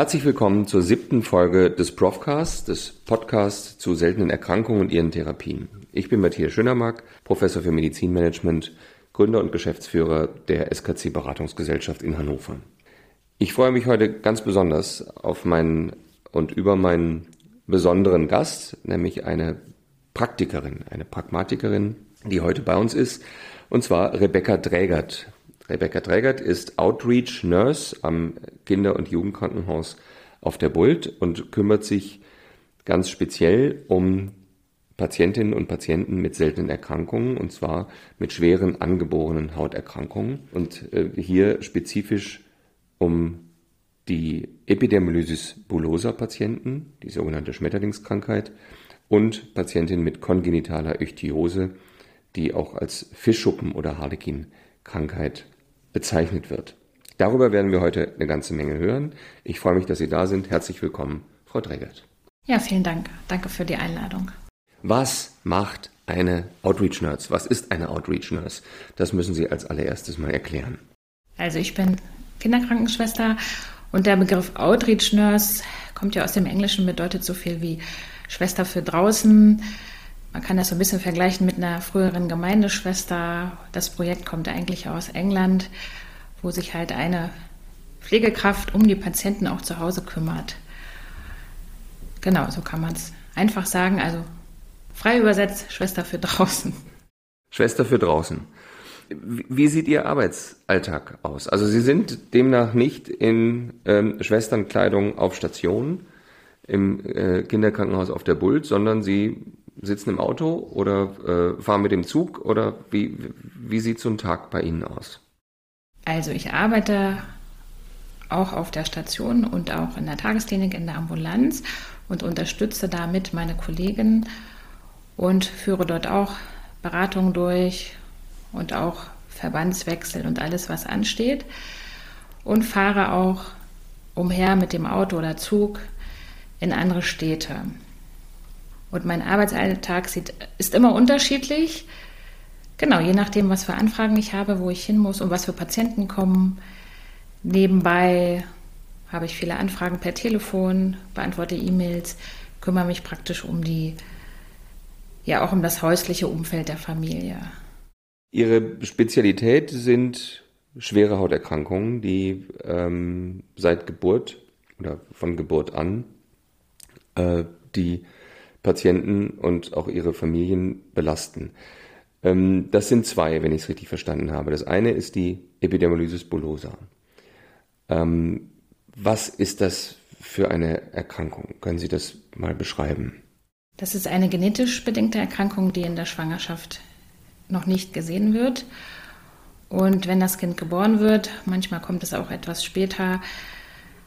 Herzlich willkommen zur siebten Folge des Profcast, des Podcasts zu seltenen Erkrankungen und ihren Therapien. Ich bin Matthias Schönermark, Professor für Medizinmanagement, Gründer und Geschäftsführer der SKC Beratungsgesellschaft in Hannover. Ich freue mich heute ganz besonders auf meinen und über meinen besonderen Gast, nämlich eine Praktikerin, eine Pragmatikerin, die heute bei uns ist, und zwar Rebecca Drägert. Rebecca Drägert ist Outreach Nurse am Kinder- und Jugendkrankenhaus auf der Bult und kümmert sich ganz speziell um Patientinnen und Patienten mit seltenen Erkrankungen, und zwar mit schweren angeborenen Hauterkrankungen. Und äh, hier spezifisch um die Epidermolysis bullosa Patienten, die sogenannte Schmetterlingskrankheit, und Patientinnen mit kongenitaler Ichthyose, die auch als Fischschuppen- oder Harlekin-Krankheit bezeichnet wird. Darüber werden wir heute eine ganze Menge hören. Ich freue mich, dass Sie da sind. Herzlich willkommen, Frau Dregert. Ja, vielen Dank. Danke für die Einladung. Was macht eine Outreach Nurse? Was ist eine Outreach Nurse? Das müssen Sie als allererstes mal erklären. Also ich bin Kinderkrankenschwester und der Begriff Outreach Nurse kommt ja aus dem Englischen, bedeutet so viel wie Schwester für draußen. Man kann das so ein bisschen vergleichen mit einer früheren Gemeindeschwester. Das Projekt kommt eigentlich aus England, wo sich halt eine Pflegekraft um die Patienten auch zu Hause kümmert. Genau, so kann man es einfach sagen. Also frei übersetzt, Schwester für draußen. Schwester für draußen. Wie sieht Ihr Arbeitsalltag aus? Also Sie sind demnach nicht in ähm, Schwesternkleidung auf Station im äh, Kinderkrankenhaus auf der Bult, sondern Sie sitzen im Auto oder äh, fahren mit dem Zug oder wie, wie sieht so ein Tag bei Ihnen aus? Also ich arbeite auch auf der Station und auch in der Tagesklinik in der Ambulanz und unterstütze damit meine Kollegen und führe dort auch Beratungen durch und auch Verbandswechsel und alles, was ansteht. Und fahre auch umher mit dem Auto oder Zug in andere Städte. Und mein Arbeitsalltag sieht, ist immer unterschiedlich. Genau, je nachdem, was für Anfragen ich habe, wo ich hin muss und was für Patienten kommen. Nebenbei habe ich viele Anfragen per Telefon, beantworte E-Mails, kümmere mich praktisch um die, ja auch um das häusliche Umfeld der Familie. Ihre Spezialität sind schwere Hauterkrankungen, die ähm, seit Geburt oder von Geburt an äh, die Patienten und auch ihre Familien belasten. Ähm, das sind zwei, wenn ich es richtig verstanden habe. Das eine ist die Epidermolysis bullosa. Ähm, was ist das für eine Erkrankung? Können Sie das mal beschreiben? Das ist eine genetisch bedingte Erkrankung, die in der Schwangerschaft noch nicht gesehen wird. Und wenn das Kind geboren wird, manchmal kommt es auch etwas später,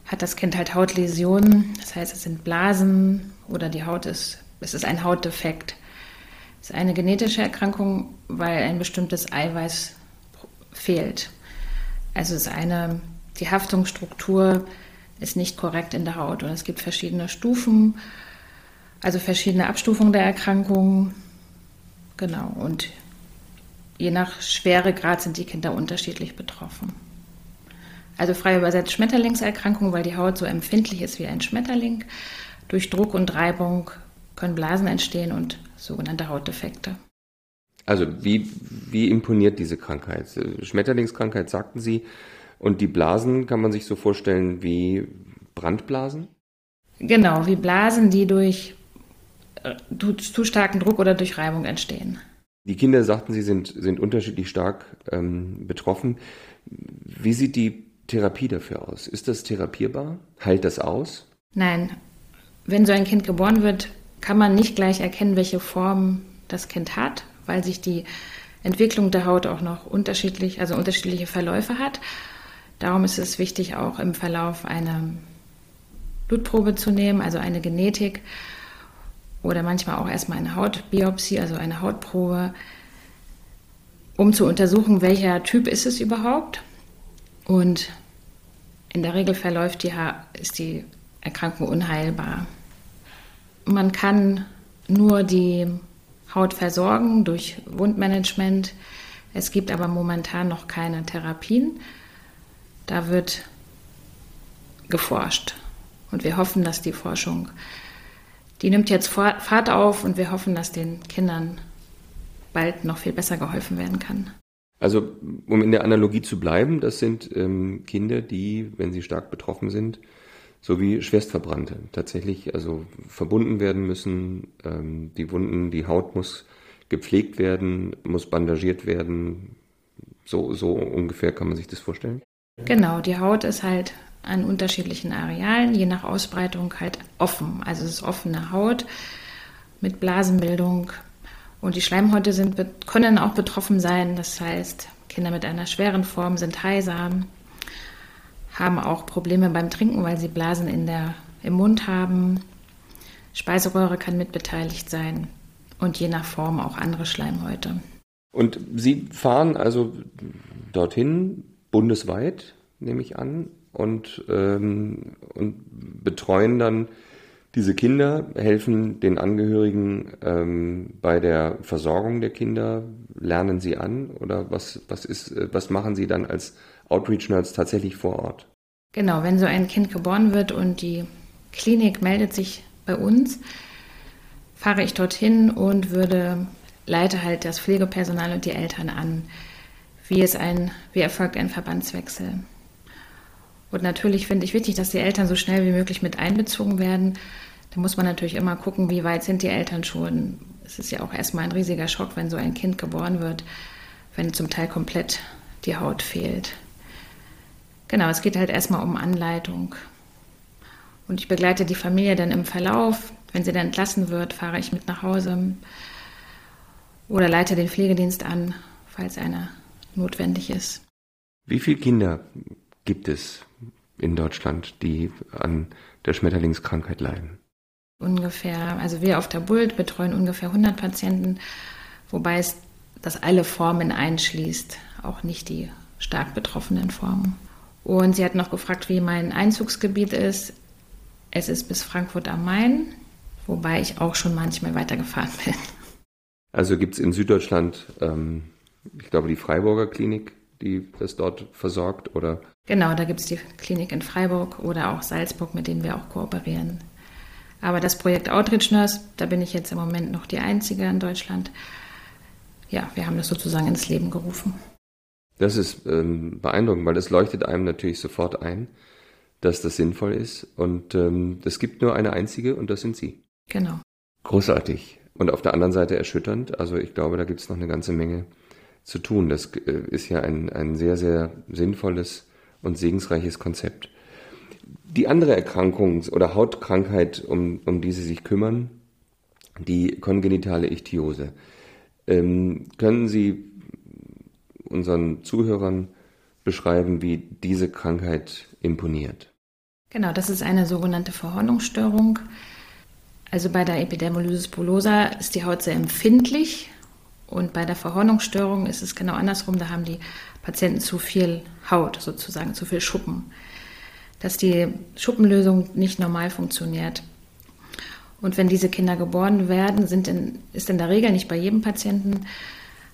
hat das Kind halt Hautläsionen. Das heißt, es sind Blasen oder die Haut ist es ist ein Hautdefekt. Es ist eine genetische Erkrankung, weil ein bestimmtes Eiweiß fehlt. Also es ist eine, die Haftungsstruktur ist nicht korrekt in der Haut und es gibt verschiedene Stufen, also verschiedene Abstufungen der Erkrankung. Genau, und je nach Schweregrad sind die Kinder unterschiedlich betroffen. Also frei übersetzt Schmetterlingserkrankung, weil die Haut so empfindlich ist wie ein Schmetterling. Durch Druck und Reibung können Blasen entstehen und sogenannte Hautdefekte. Also wie, wie imponiert diese Krankheit? Schmetterlingskrankheit sagten Sie. Und die Blasen kann man sich so vorstellen wie Brandblasen? Genau, wie Blasen, die durch äh, zu starken Druck oder durch Reibung entstehen. Die Kinder, sagten Sie, sind, sind unterschiedlich stark ähm, betroffen. Wie sieht die Therapie dafür aus? Ist das therapierbar? Heilt das aus? Nein. Wenn so ein Kind geboren wird, kann man nicht gleich erkennen, welche Form das Kind hat, weil sich die Entwicklung der Haut auch noch unterschiedlich, also unterschiedliche Verläufe hat. Darum ist es wichtig, auch im Verlauf eine Blutprobe zu nehmen, also eine Genetik oder manchmal auch erstmal eine Hautbiopsie, also eine Hautprobe, um zu untersuchen, welcher Typ ist es überhaupt. Und in der Regel verläuft die, ist die Erkrankung unheilbar. Man kann nur die Haut versorgen durch Wundmanagement. Es gibt aber momentan noch keine Therapien. Da wird geforscht. Und wir hoffen, dass die Forschung, die nimmt jetzt Fahrt auf und wir hoffen, dass den Kindern bald noch viel besser geholfen werden kann. Also, um in der Analogie zu bleiben, das sind ähm, Kinder, die, wenn sie stark betroffen sind, so wie Schwerstverbrannte tatsächlich also verbunden werden müssen. Ähm, die Wunden, die Haut muss gepflegt werden, muss bandagiert werden. So, so ungefähr kann man sich das vorstellen. Genau, die Haut ist halt an unterschiedlichen Arealen, je nach Ausbreitung halt offen. Also es ist offene Haut mit Blasenbildung. Und die Schleimhäute sind, können auch betroffen sein. Das heißt, Kinder mit einer schweren Form sind heiser, haben auch Probleme beim Trinken, weil sie Blasen in der, im Mund haben. Speiseröhre kann mitbeteiligt sein und je nach Form auch andere Schleimhäute. Und Sie fahren also dorthin bundesweit, nehme ich an, und, ähm, und betreuen dann diese Kinder, helfen den Angehörigen ähm, bei der Versorgung der Kinder, lernen sie an oder was, was, ist, was machen Sie dann als Outreach-Nerds tatsächlich vor Ort? Genau, wenn so ein Kind geboren wird und die Klinik meldet sich bei uns, fahre ich dorthin und würde leite halt das Pflegepersonal und die Eltern an. Wie, ist ein, wie erfolgt ein Verbandswechsel? Und natürlich finde ich wichtig, dass die Eltern so schnell wie möglich mit einbezogen werden. Da muss man natürlich immer gucken, wie weit sind die Eltern schon. Es ist ja auch erstmal ein riesiger Schock, wenn so ein Kind geboren wird, wenn zum Teil komplett die Haut fehlt. Genau, es geht halt erstmal um Anleitung. Und ich begleite die Familie dann im Verlauf. Wenn sie dann entlassen wird, fahre ich mit nach Hause oder leite den Pflegedienst an, falls einer notwendig ist. Wie viele Kinder gibt es in Deutschland, die an der Schmetterlingskrankheit leiden? Ungefähr, also wir auf der Bult betreuen ungefähr 100 Patienten, wobei es das alle Formen einschließt, auch nicht die stark betroffenen Formen. Und sie hat noch gefragt, wie mein Einzugsgebiet ist. Es ist bis Frankfurt am Main, wobei ich auch schon manchmal weitergefahren bin. Also gibt es in Süddeutschland, ähm, ich glaube, die Freiburger Klinik, die das dort versorgt, oder? Genau, da gibt es die Klinik in Freiburg oder auch Salzburg, mit denen wir auch kooperieren. Aber das Projekt Outreach Nurse, da bin ich jetzt im Moment noch die Einzige in Deutschland. Ja, wir haben das sozusagen ins Leben gerufen. Das ist ähm, beeindruckend, weil das leuchtet einem natürlich sofort ein, dass das sinnvoll ist. Und ähm, es gibt nur eine einzige und das sind Sie. Genau. Großartig. Und auf der anderen Seite erschütternd. Also ich glaube, da gibt es noch eine ganze Menge zu tun. Das äh, ist ja ein, ein sehr, sehr sinnvolles und segensreiches Konzept. Die andere Erkrankung oder Hautkrankheit, um, um die Sie sich kümmern, die kongenitale Ichthyose. Ähm, können Sie unseren Zuhörern beschreiben, wie diese Krankheit imponiert? Genau, das ist eine sogenannte Verhornungsstörung. Also bei der Epidermolysis bullosa ist die Haut sehr empfindlich und bei der Verhornungsstörung ist es genau andersrum. Da haben die Patienten zu viel Haut, sozusagen zu viel Schuppen. Dass die Schuppenlösung nicht normal funktioniert. Und wenn diese Kinder geboren werden, in, ist in der Regel nicht bei jedem Patienten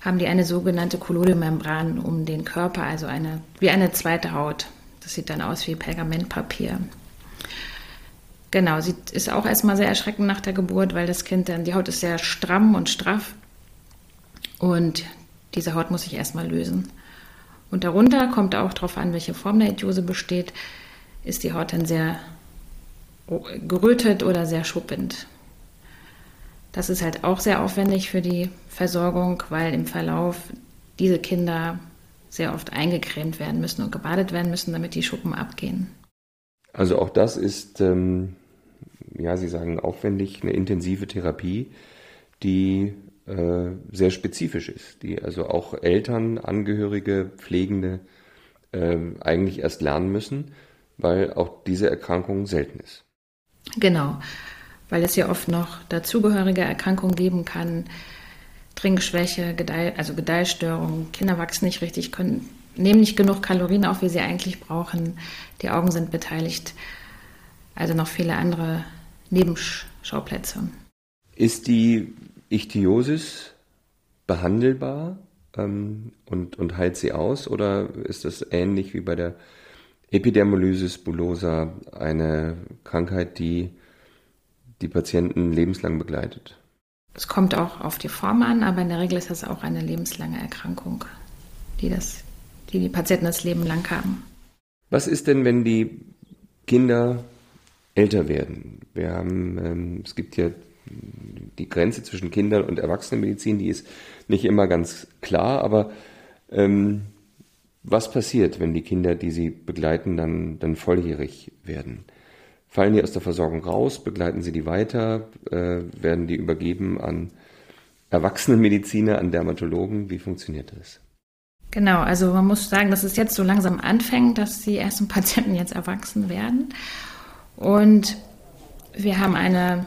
haben die eine sogenannte Kolodiomembran um den Körper, also eine, wie eine zweite Haut. Das sieht dann aus wie Pergamentpapier. Genau, sie ist auch erstmal sehr erschreckend nach der Geburt, weil das Kind dann, die Haut ist sehr stramm und straff und diese Haut muss sich erstmal lösen. Und darunter kommt auch darauf an, welche Form der Idiose besteht, ist die Haut dann sehr gerötet oder sehr schuppend. Das ist halt auch sehr aufwendig für die Versorgung, weil im Verlauf diese Kinder sehr oft eingecremt werden müssen und gebadet werden müssen, damit die Schuppen abgehen. Also auch das ist, ähm, ja, Sie sagen aufwendig, eine intensive Therapie, die äh, sehr spezifisch ist, die also auch Eltern, Angehörige, Pflegende äh, eigentlich erst lernen müssen, weil auch diese Erkrankung selten ist. Genau weil es ja oft noch dazugehörige Erkrankungen geben kann. Trinkschwäche, Gedeih, also Gedeihstörungen, Kinder wachsen nicht richtig, können, nehmen nicht genug Kalorien auf, wie sie eigentlich brauchen. Die Augen sind beteiligt. Also noch viele andere Nebenschauplätze. Ist die Ichthyosis behandelbar ähm, und, und heilt sie aus oder ist das ähnlich wie bei der Epidermolysis bullosa eine Krankheit, die die Patienten lebenslang begleitet? Es kommt auch auf die Form an, aber in der Regel ist das auch eine lebenslange Erkrankung, die das, die, die Patienten das Leben lang haben. Was ist denn, wenn die Kinder älter werden? Wir haben, ähm, es gibt ja die Grenze zwischen Kindern und Erwachsenenmedizin, die ist nicht immer ganz klar, aber ähm, was passiert, wenn die Kinder, die sie begleiten, dann, dann volljährig werden? Fallen die aus der Versorgung raus? Begleiten sie die weiter? Äh, werden die übergeben an Erwachsenenmediziner, an Dermatologen? Wie funktioniert das? Genau, also man muss sagen, dass es jetzt so langsam anfängt, dass die ersten Patienten jetzt erwachsen werden. Und wir haben eine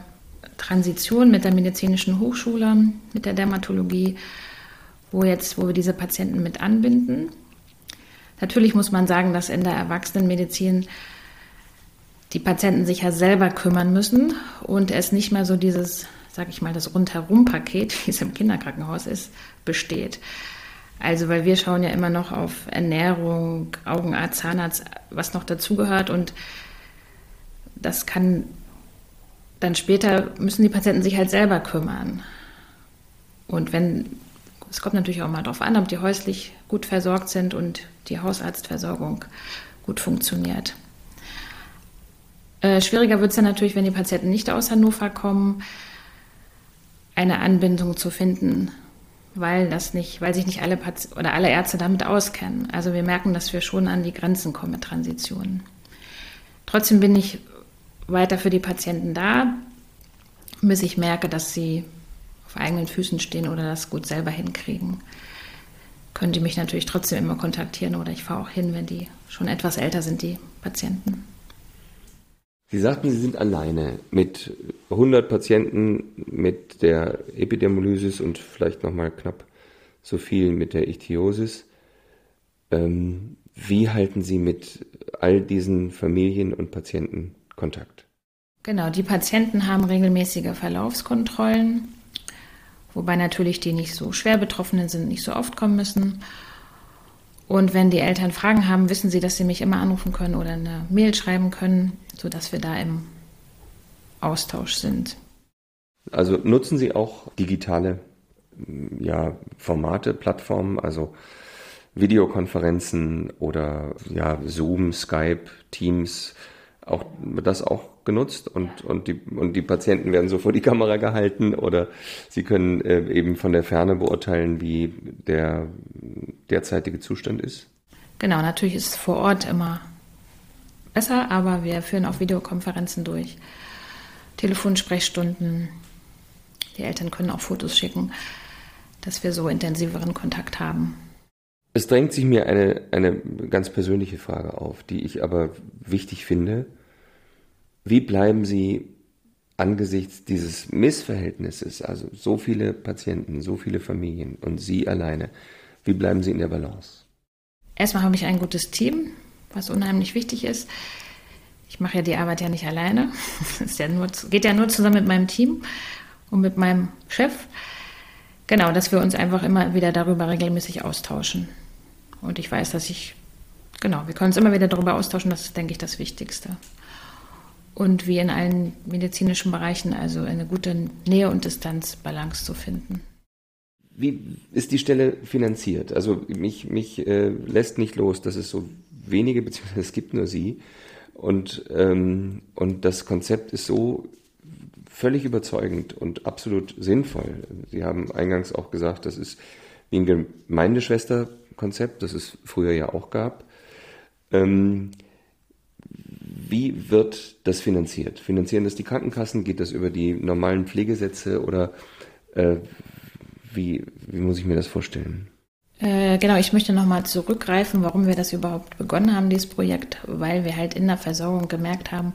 Transition mit der medizinischen Hochschule, mit der Dermatologie, wo jetzt, wo wir diese Patienten mit anbinden. Natürlich muss man sagen, dass in der Erwachsenenmedizin die Patienten sich ja selber kümmern müssen und es nicht mehr so dieses, sag ich mal, das Rundherum-Paket, wie es im Kinderkrankenhaus ist, besteht. Also, weil wir schauen ja immer noch auf Ernährung, Augenarzt, Zahnarzt, was noch dazugehört und das kann dann später müssen die Patienten sich halt selber kümmern. Und wenn, es kommt natürlich auch mal darauf an, ob die häuslich gut versorgt sind und die Hausarztversorgung gut funktioniert. Äh, schwieriger wird es dann natürlich, wenn die Patienten nicht aus Hannover kommen, eine Anbindung zu finden, weil das nicht, weil sich nicht alle Pati oder alle Ärzte damit auskennen. Also wir merken, dass wir schon an die Grenzen kommen mit Transitionen. Trotzdem bin ich weiter für die Patienten da, bis ich merke, dass sie auf eigenen Füßen stehen oder das gut selber hinkriegen. Können die mich natürlich trotzdem immer kontaktieren oder ich fahre auch hin, wenn die schon etwas älter sind, die Patienten. Sie sagten, Sie sind alleine mit 100 Patienten mit der Epidermolysis und vielleicht nochmal knapp so viel mit der Ichthyosis. Ähm, wie halten Sie mit all diesen Familien und Patienten Kontakt. Genau, die Patienten haben regelmäßige Verlaufskontrollen, wobei natürlich die nicht so schwer Betroffenen sind, nicht so oft kommen müssen. Und wenn die Eltern Fragen haben, wissen sie, dass sie mich immer anrufen können oder eine Mail schreiben können, sodass wir da im Austausch sind. Also nutzen Sie auch digitale ja, Formate, Plattformen, also Videokonferenzen oder ja, Zoom, Skype, Teams, auch das auch genutzt und, und, die, und die Patienten werden so vor die Kamera gehalten oder sie können äh, eben von der Ferne beurteilen, wie der derzeitige Zustand ist? Genau, natürlich ist es vor Ort immer besser, aber wir führen auch Videokonferenzen durch, Telefonsprechstunden. Die Eltern können auch Fotos schicken, dass wir so intensiveren Kontakt haben. Es drängt sich mir eine, eine ganz persönliche Frage auf, die ich aber wichtig finde. Wie bleiben Sie angesichts dieses Missverhältnisses, also so viele Patienten, so viele Familien und Sie alleine, wie bleiben Sie in der Balance? Erstmal habe ich ein gutes Team, was unheimlich wichtig ist. Ich mache ja die Arbeit ja nicht alleine. Es ja geht ja nur zusammen mit meinem Team und mit meinem Chef. Genau, dass wir uns einfach immer wieder darüber regelmäßig austauschen. Und ich weiß, dass ich, genau, wir können uns immer wieder darüber austauschen, das ist, denke ich, das Wichtigste. Und wie in allen medizinischen Bereichen, also eine gute Nähe- und Distanzbalance zu finden. Wie ist die Stelle finanziert? Also mich, mich äh, lässt nicht los, dass es so wenige, beziehungsweise es gibt nur sie. Und, ähm, und das Konzept ist so völlig überzeugend und absolut sinnvoll. Sie haben eingangs auch gesagt, das ist wie ein Gemeindeschwester Konzept, das es früher ja auch gab. Ähm, wie wird das finanziert? Finanzieren das die Krankenkassen? Geht das über die normalen Pflegesätze oder äh, wie, wie muss ich mir das vorstellen? Äh, genau, ich möchte nochmal zurückgreifen, warum wir das überhaupt begonnen haben, dieses Projekt, weil wir halt in der Versorgung gemerkt haben,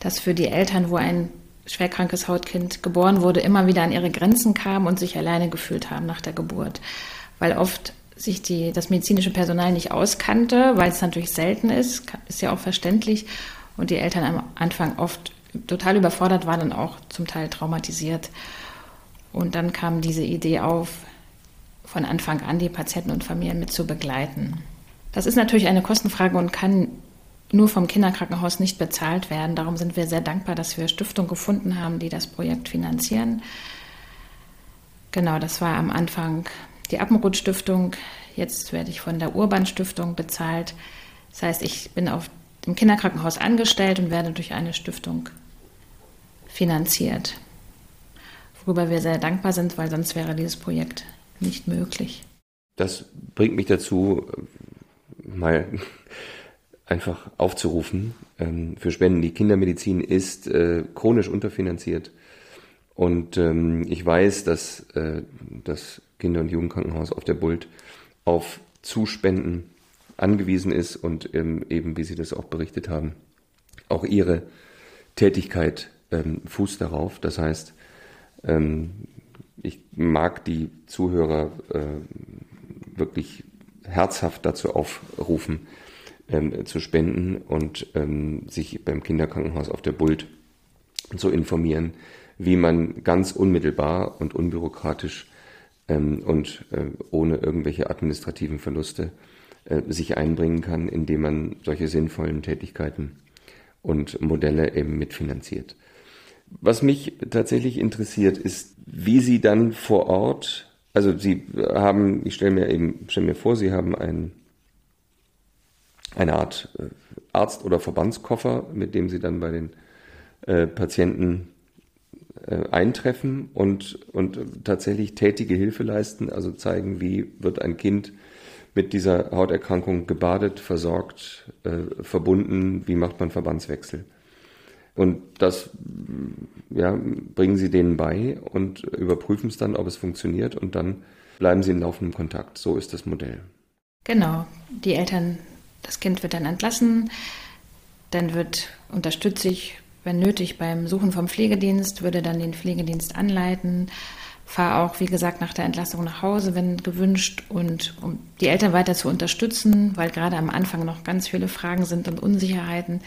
dass für die Eltern, wo ein schwerkrankes Hautkind geboren wurde, immer wieder an ihre Grenzen kamen und sich alleine gefühlt haben nach der Geburt. Weil oft sich die, das medizinische Personal nicht auskannte, weil es natürlich selten ist, ist ja auch verständlich. Und die Eltern am Anfang oft total überfordert waren und auch zum Teil traumatisiert. Und dann kam diese Idee auf, von Anfang an die Patienten und Familien mit zu begleiten. Das ist natürlich eine Kostenfrage und kann nur vom Kinderkrankenhaus nicht bezahlt werden. Darum sind wir sehr dankbar, dass wir Stiftungen gefunden haben, die das Projekt finanzieren. Genau, das war am Anfang die Appenroth Stiftung. Jetzt werde ich von der Urban Stiftung bezahlt. Das heißt, ich bin auf dem Kinderkrankenhaus angestellt und werde durch eine Stiftung finanziert. Worüber wir sehr dankbar sind, weil sonst wäre dieses Projekt nicht möglich. Das bringt mich dazu, mal einfach aufzurufen ähm, für Spenden. Die Kindermedizin ist äh, chronisch unterfinanziert. Und ähm, ich weiß, dass äh, das Kinder- und Jugendkrankenhaus auf der Bult auf Zuspenden angewiesen ist und ähm, eben, wie Sie das auch berichtet haben, auch Ihre Tätigkeit ähm, fußt darauf. Das heißt, ähm, ich mag die Zuhörer äh, wirklich herzhaft dazu aufrufen, ähm, zu spenden und ähm, sich beim Kinderkrankenhaus auf der Bult zu informieren, wie man ganz unmittelbar und unbürokratisch ähm, und äh, ohne irgendwelche administrativen Verluste äh, sich einbringen kann, indem man solche sinnvollen Tätigkeiten und Modelle eben mitfinanziert. Was mich tatsächlich interessiert, ist, wie Sie dann vor Ort, also Sie haben, ich stelle mir eben, stelle mir vor, Sie haben ein, eine Art äh, Arzt- oder Verbandskoffer, mit dem Sie dann bei den äh, Patienten äh, eintreffen und, und tatsächlich tätige Hilfe leisten, also zeigen, wie wird ein Kind mit dieser Hauterkrankung gebadet, versorgt, äh, verbunden, wie macht man Verbandswechsel. Und das ja, bringen Sie denen bei und überprüfen es dann, ob es funktioniert und dann bleiben Sie in laufendem Kontakt. So ist das Modell. Genau. Die Eltern, das Kind wird dann entlassen, dann wird unterstütze ich, wenn nötig, beim Suchen vom Pflegedienst, würde dann den Pflegedienst anleiten, fahre auch, wie gesagt, nach der Entlassung nach Hause, wenn gewünscht, und um die Eltern weiter zu unterstützen, weil gerade am Anfang noch ganz viele Fragen sind und Unsicherheiten,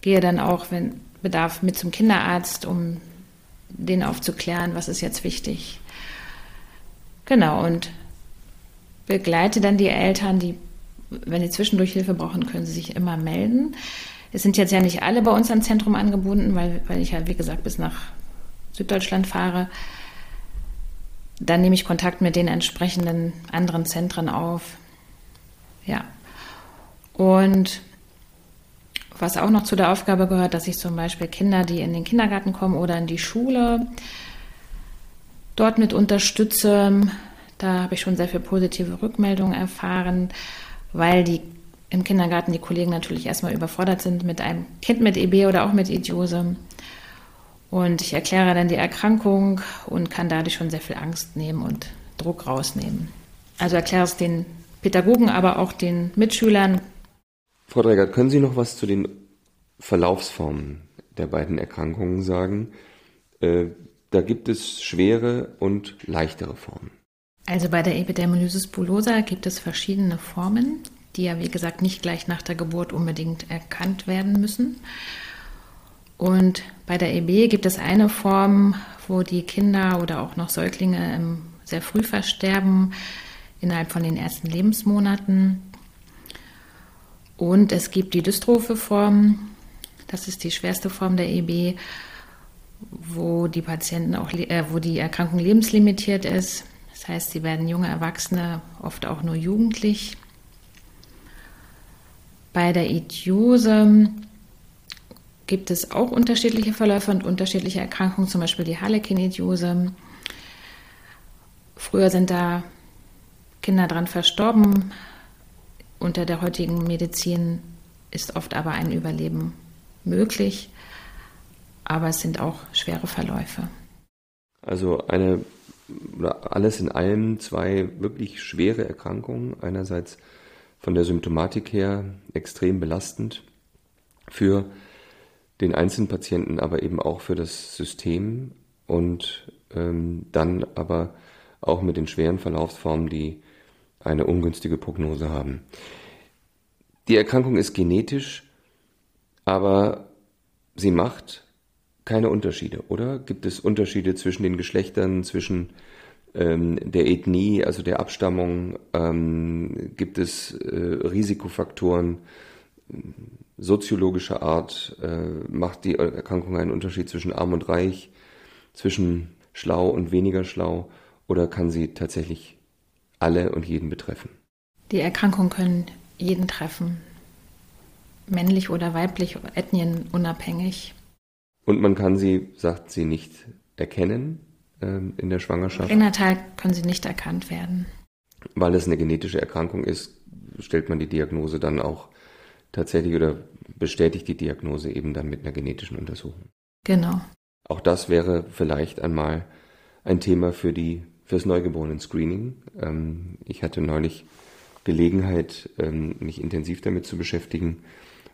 gehe dann auch, wenn Bedarf, mit zum Kinderarzt, um den aufzuklären, was ist jetzt wichtig. Genau, und begleite dann die Eltern, die, wenn sie zwischendurch Hilfe brauchen, können sie sich immer melden. Es sind jetzt ja nicht alle bei uns am Zentrum angebunden, weil, weil ich ja, wie gesagt, bis nach Süddeutschland fahre. Dann nehme ich Kontakt mit den entsprechenden anderen Zentren auf. Ja. Und was auch noch zu der Aufgabe gehört, dass ich zum Beispiel Kinder, die in den Kindergarten kommen oder in die Schule, dort mit unterstütze. Da habe ich schon sehr viel positive Rückmeldungen erfahren, weil die im Kindergarten die Kollegen natürlich erstmal überfordert sind mit einem Kind mit EB oder auch mit Idiose. Und ich erkläre dann die Erkrankung und kann dadurch schon sehr viel Angst nehmen und Druck rausnehmen. Also erkläre es den Pädagogen, aber auch den Mitschülern. Frau Dregert, können Sie noch was zu den Verlaufsformen der beiden Erkrankungen sagen? Äh, da gibt es schwere und leichtere Formen. Also bei der Epidermolysis bullosa gibt es verschiedene Formen, die ja wie gesagt nicht gleich nach der Geburt unbedingt erkannt werden müssen. Und bei der EB gibt es eine Form, wo die Kinder oder auch noch Säuglinge ähm, sehr früh versterben, innerhalb von den ersten Lebensmonaten. Und es gibt die dystrophe Form, das ist die schwerste Form der EB, wo die Patienten auch, äh, wo die Erkrankung lebenslimitiert ist. Das heißt, sie werden junge Erwachsene, oft auch nur jugendlich. Bei der Idiose gibt es auch unterschiedliche Verläufe und unterschiedliche Erkrankungen, zum Beispiel die Harlequin-Idiose. Früher sind da Kinder dran verstorben. Unter der heutigen Medizin ist oft aber ein Überleben möglich, aber es sind auch schwere Verläufe. Also eine alles in allem zwei wirklich schwere Erkrankungen. Einerseits von der Symptomatik her extrem belastend für den einzelnen Patienten, aber eben auch für das System und ähm, dann aber auch mit den schweren Verlaufsformen, die eine ungünstige Prognose haben. Die Erkrankung ist genetisch, aber sie macht keine Unterschiede, oder? Gibt es Unterschiede zwischen den Geschlechtern, zwischen ähm, der Ethnie, also der Abstammung? Ähm, gibt es äh, Risikofaktoren? soziologischer Art? Äh, macht die Erkrankung einen Unterschied zwischen arm und reich, zwischen schlau und weniger schlau? Oder kann sie tatsächlich alle und jeden betreffen? Die Erkrankungen können jeden treffen, männlich oder weiblich, ethnienunabhängig. Und man kann sie, sagt sie, nicht erkennen ähm, in der Schwangerschaft? Pränatal können sie nicht erkannt werden. Weil es eine genetische Erkrankung ist, stellt man die Diagnose dann auch tatsächlich oder bestätigt die Diagnose eben dann mit einer genetischen Untersuchung. Genau. Auch das wäre vielleicht einmal ein Thema für die fürs Neugeborenen-Screening. Ähm, ich hatte neulich Gelegenheit, ähm, mich intensiv damit zu beschäftigen.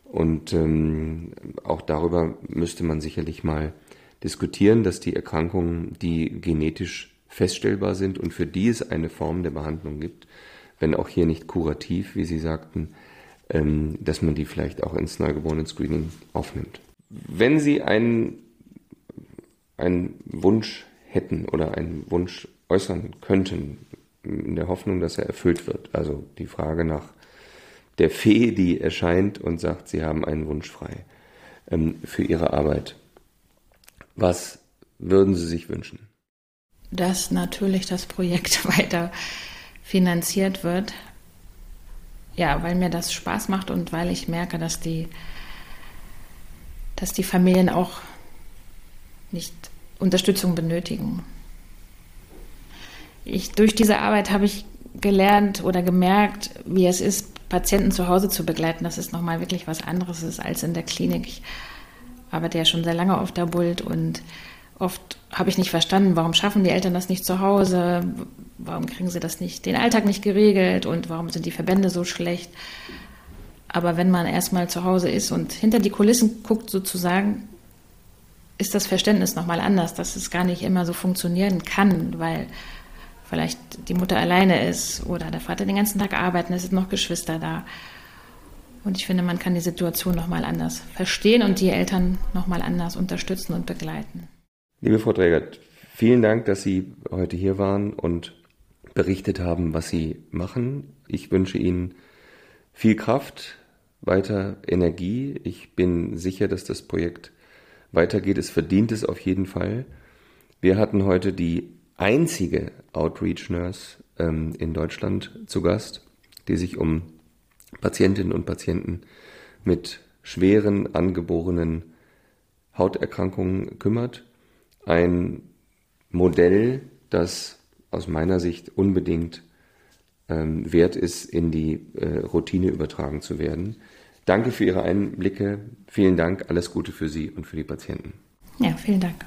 Und ähm, auch darüber müsste man sicherlich mal diskutieren, dass die Erkrankungen, die genetisch feststellbar sind und für die es eine Form der Behandlung gibt, wenn auch hier nicht kurativ, wie Sie sagten, ähm, dass man die vielleicht auch ins Neugeborenen-Screening aufnimmt. Wenn Sie einen, einen Wunsch hätten oder einen Wunsch äußern könnten, in der Hoffnung, dass er erfüllt wird, also die Frage nach der Fee, die erscheint und sagt, Sie haben einen Wunsch frei ähm, für Ihre Arbeit. Was würden Sie sich wünschen? Dass natürlich das Projekt weiter finanziert wird. Ja, weil mir das Spaß macht und weil ich merke, dass die, dass die Familien auch nicht Unterstützung benötigen. Ich, durch diese Arbeit habe ich gelernt oder gemerkt, wie es ist, Patienten zu Hause zu begleiten. Das ist nochmal wirklich was anderes ist als in der Klinik. Ich arbeite ja schon sehr lange auf der Bult und oft habe ich nicht verstanden, warum schaffen die Eltern das nicht zu Hause, warum kriegen sie das nicht, den Alltag nicht geregelt und warum sind die Verbände so schlecht. Aber wenn man erstmal zu Hause ist und hinter die Kulissen guckt sozusagen, ist das Verständnis nochmal anders, dass es gar nicht immer so funktionieren kann, weil vielleicht die Mutter alleine ist oder der Vater den ganzen Tag arbeiten, es sind noch Geschwister da. Und ich finde, man kann die Situation nochmal anders verstehen und die Eltern nochmal anders unterstützen und begleiten. Liebe Frau Trägert, vielen Dank, dass Sie heute hier waren und berichtet haben, was Sie machen. Ich wünsche Ihnen viel Kraft, weiter Energie. Ich bin sicher, dass das Projekt weitergeht. Es verdient es auf jeden Fall. Wir hatten heute die einzige Outreach Nurse ähm, in Deutschland zu Gast, die sich um Patientinnen und Patienten mit schweren angeborenen Hauterkrankungen kümmert. Ein Modell, das aus meiner Sicht unbedingt ähm, wert ist, in die äh, Routine übertragen zu werden. Danke für Ihre Einblicke. Vielen Dank. Alles Gute für Sie und für die Patienten. Ja, vielen Dank.